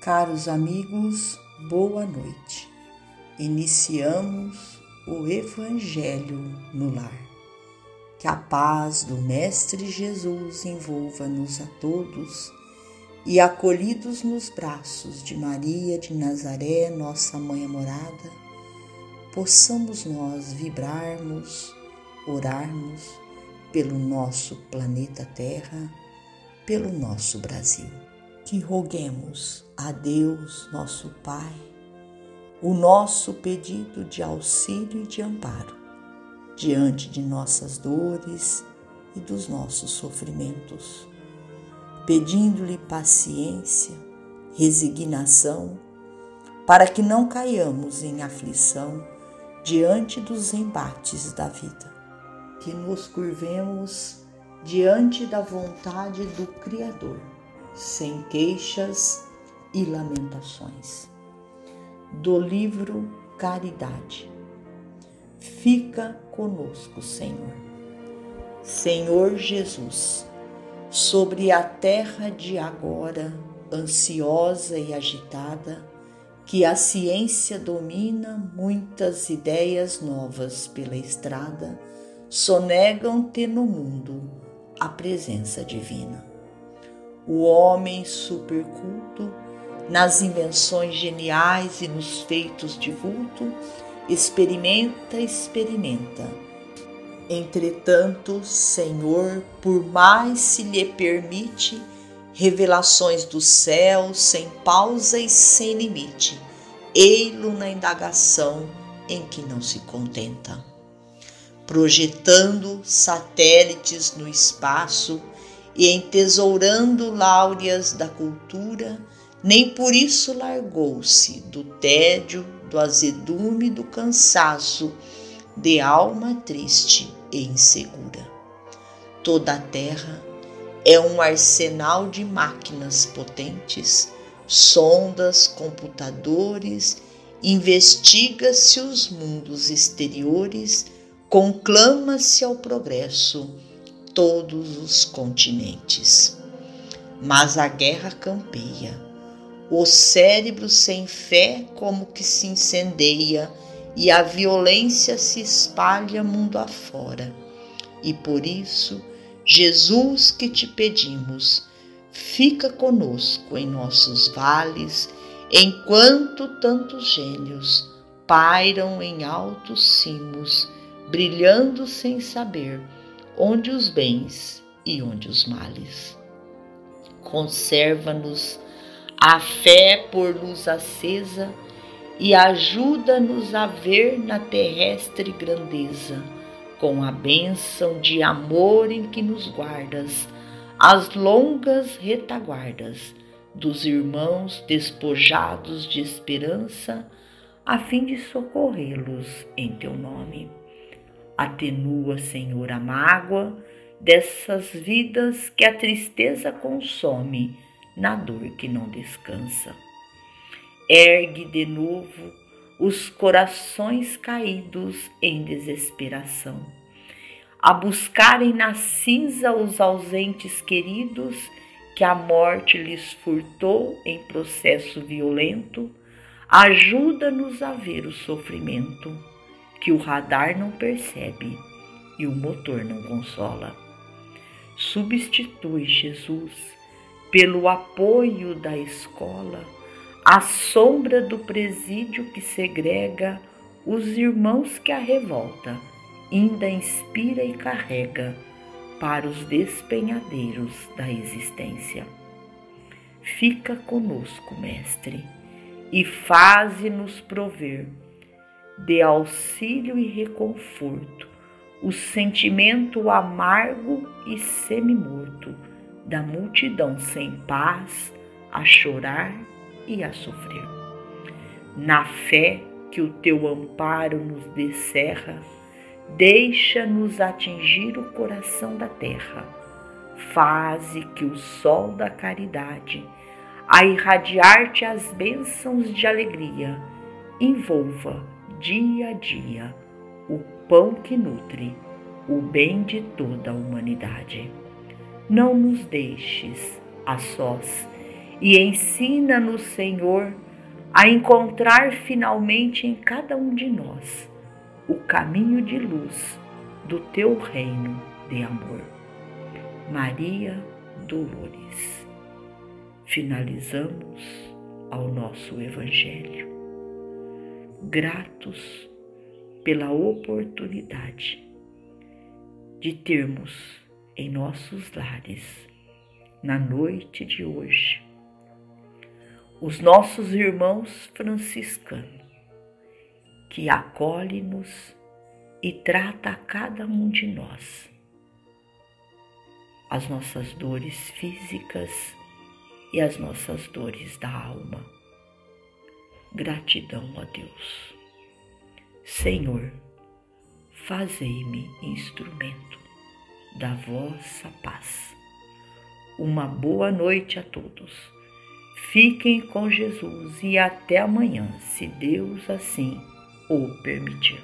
Caros amigos, boa noite. Iniciamos o Evangelho no Lar. Que a paz do Mestre Jesus envolva-nos a todos e, acolhidos nos braços de Maria de Nazaré, nossa mãe amorada, possamos nós vibrarmos, orarmos pelo nosso planeta Terra, pelo nosso Brasil. Que roguemos a Deus, nosso Pai, o nosso pedido de auxílio e de amparo diante de nossas dores e dos nossos sofrimentos, pedindo-lhe paciência, resignação, para que não caiamos em aflição diante dos embates da vida, que nos curvemos diante da vontade do Criador, sem queixas e lamentações. Do livro Caridade. Fica conosco, Senhor. Senhor Jesus, sobre a terra de agora, ansiosa e agitada, que a ciência domina muitas ideias novas pela estrada, sonegam ter no mundo a presença divina. O homem superculto, nas invenções geniais e nos feitos de vulto, experimenta, experimenta. Entretanto, Senhor, por mais se lhe permite, revelações do céu sem pausa e sem limite, ei-lo na indagação em que não se contenta. Projetando satélites no espaço e entesourando láureas da cultura, nem por isso largou-se do tédio, do azedume, do cansaço, de alma triste e insegura. Toda a terra é um arsenal de máquinas potentes, sondas, computadores, investiga-se os mundos exteriores, conclama-se ao progresso todos os continentes. Mas a guerra campeia, o cérebro sem fé como que se incendeia e a violência se espalha mundo afora. E por isso, Jesus que te pedimos, fica conosco em nossos vales, enquanto tantos gênios pairam em altos cimos, brilhando sem saber onde os bens e onde os males. Conserva-nos a fé por luz acesa e ajuda-nos a ver na terrestre grandeza com a bênção de amor em que nos guardas, as longas retaguardas dos irmãos despojados de esperança, a fim de socorrê-los em teu nome. Atenua, Senhor, a mágoa dessas vidas que a tristeza consome na dor que não descansa. Ergue de novo os corações caídos em desesperação, a buscarem na cinza os ausentes queridos que a morte lhes furtou em processo violento, ajuda-nos a ver o sofrimento que o radar não percebe e o motor não consola. Substitui Jesus pelo apoio da escola a sombra do presídio que segrega os irmãos que a revolta ainda inspira e carrega para os despenhadeiros da existência. Fica conosco, Mestre, e faze-nos prover de auxílio e reconforto o sentimento amargo e semi-morto da multidão sem paz a chorar e a sofrer. Na fé que o teu amparo nos descerra, deixa-nos atingir o coração da terra. Faze que o sol da caridade, a irradiar-te as bênçãos de alegria, envolva dia a dia o pão que nutre o bem de toda a humanidade. Não nos deixes a sós e ensina-nos, Senhor, a encontrar finalmente em cada um de nós o caminho de luz do teu reino de amor. Maria Dolores. Finalizamos ao nosso Evangelho, gratos pela oportunidade de termos em nossos lares, na noite de hoje, os nossos irmãos franciscanos, que acolhe-nos e trata a cada um de nós as nossas dores físicas e as nossas dores da alma. Gratidão a Deus. Senhor, fazei-me instrumento da vossa paz. Uma boa noite a todos. Fiquem com Jesus e até amanhã, se Deus assim o permitir.